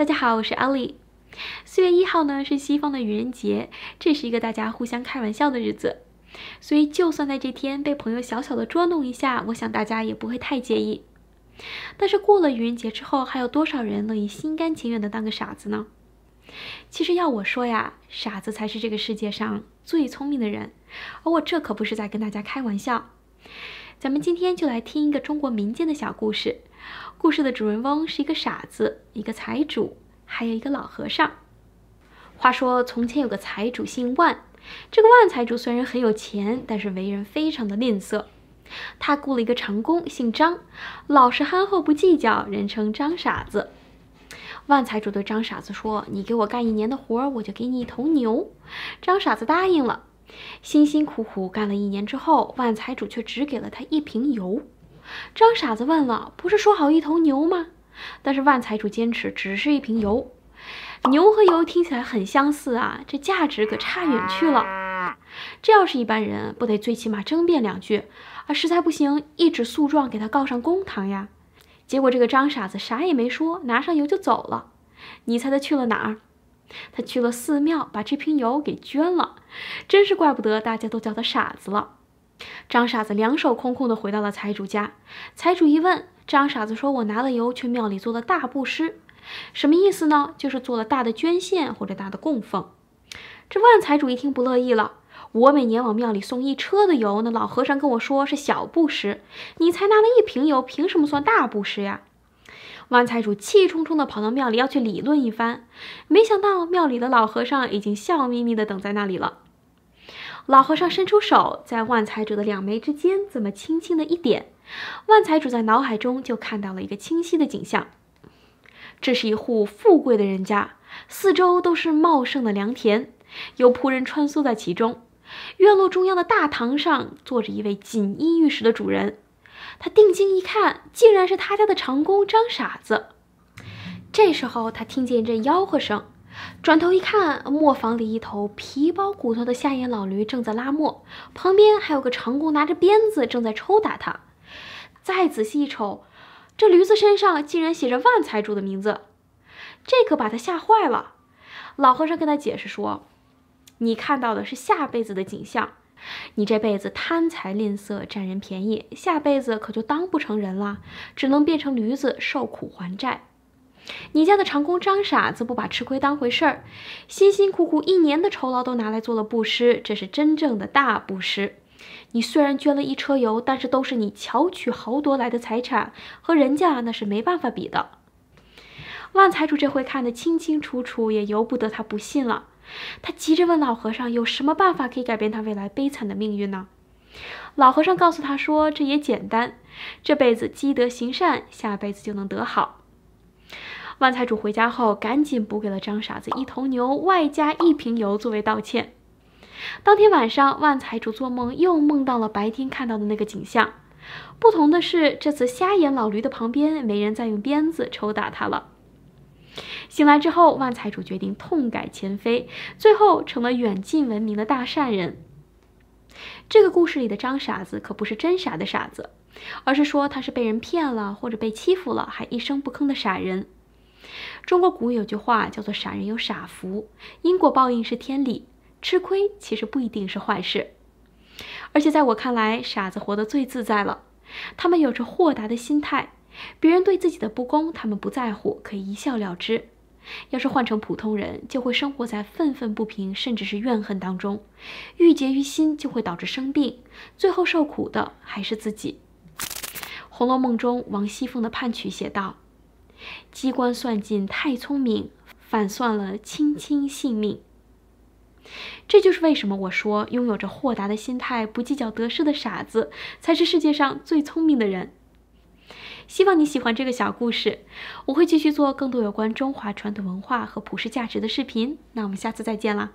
大家好，我是阿丽。四月一号呢是西方的愚人节，这是一个大家互相开玩笑的日子，所以就算在这天被朋友小小的捉弄一下，我想大家也不会太介意。但是过了愚人节之后，还有多少人乐意心甘情愿的当个傻子呢？其实要我说呀，傻子才是这个世界上最聪明的人，而我这可不是在跟大家开玩笑。咱们今天就来听一个中国民间的小故事。故事的主人翁是一个傻子，一个财主，还有一个老和尚。话说从前有个财主姓万，这个万财主虽然很有钱，但是为人非常的吝啬。他雇了一个长工，姓张，老实憨厚，不计较，人称张傻子。万财主对张傻子说：“你给我干一年的活，我就给你一头牛。”张傻子答应了。辛辛苦苦干了一年之后，万财主却只给了他一瓶油。张傻子问了：“不是说好一头牛吗？”但是万财主坚持只是一瓶油。牛和油听起来很相似啊，这价值可差远去了。这要是一般人，不得最起码争辩两句啊？实在不行，一纸诉状给他告上公堂呀。结果这个张傻子啥也没说，拿上油就走了。你猜他去了哪儿？他去了寺庙，把这瓶油给捐了。真是怪不得大家都叫他傻子了。张傻子两手空空的回到了财主家。财主一问，张傻子说：“我拿了油去庙里做了大布施，什么意思呢？就是做了大的捐献或者大的供奉。”这万财主一听不乐意了：“我每年往庙里送一车的油，那老和尚跟我说是小布施，你才拿了一瓶油，凭什么算大布施呀？”万财主气冲冲地跑到庙里要去理论一番，没想到庙里的老和尚已经笑眯眯地等在那里了。老和尚伸出手，在万财主的两眉之间这么轻轻的一点，万财主在脑海中就看到了一个清晰的景象：这是一户富贵的人家，四周都是茂盛的良田，有仆人穿梭在其中。院落中央的大堂上坐着一位锦衣玉食的主人。他定睛一看，竟然是他家的长工张傻子。这时候，他听见一阵吆喝声。转头一看，磨坊里一头皮包骨头的下眼老驴正在拉磨，旁边还有个长工拿着鞭子正在抽打他。再仔细一瞅，这驴子身上竟然写着万财主的名字，这可把他吓坏了。老和尚跟他解释说：“你看到的是下辈子的景象，你这辈子贪财吝啬，占人便宜，下辈子可就当不成人了，只能变成驴子受苦还债。”你家的长工张傻子不把吃亏当回事儿，辛辛苦苦一年的酬劳都拿来做了布施，这是真正的大布施。你虽然捐了一车油，但是都是你巧取豪夺来的财产，和人家那是没办法比的。万财主这回看得清清楚楚，也由不得他不信了。他急着问老和尚，有什么办法可以改变他未来悲惨的命运呢？老和尚告诉他说，这也简单，这辈子积德行善，下辈子就能得好。万财主回家后，赶紧补给了张傻子一头牛，外加一瓶油作为道歉。当天晚上，万财主做梦又梦到了白天看到的那个景象，不同的是，这次瞎眼老驴的旁边没人再用鞭子抽打他了。醒来之后，万财主决定痛改前非，最后成了远近闻名的大善人。这个故事里的张傻子可不是真傻的傻子，而是说他是被人骗了或者被欺负了还一声不吭的傻人。中国古有句话叫做“傻人有傻福”，因果报应是天理，吃亏其实不一定是坏事。而且在我看来，傻子活得最自在了。他们有着豁达的心态，别人对自己的不公，他们不在乎，可以一笑了之。要是换成普通人，就会生活在愤愤不平，甚至是怨恨当中，郁结于心，就会导致生病，最后受苦的还是自己。《红楼梦》中王熙凤的判曲写道。机关算尽太聪明，反算了卿卿性命。这就是为什么我说，拥有着豁达的心态、不计较得失的傻子，才是世界上最聪明的人。希望你喜欢这个小故事，我会继续做更多有关中华传统文化和普世价值的视频。那我们下次再见啦！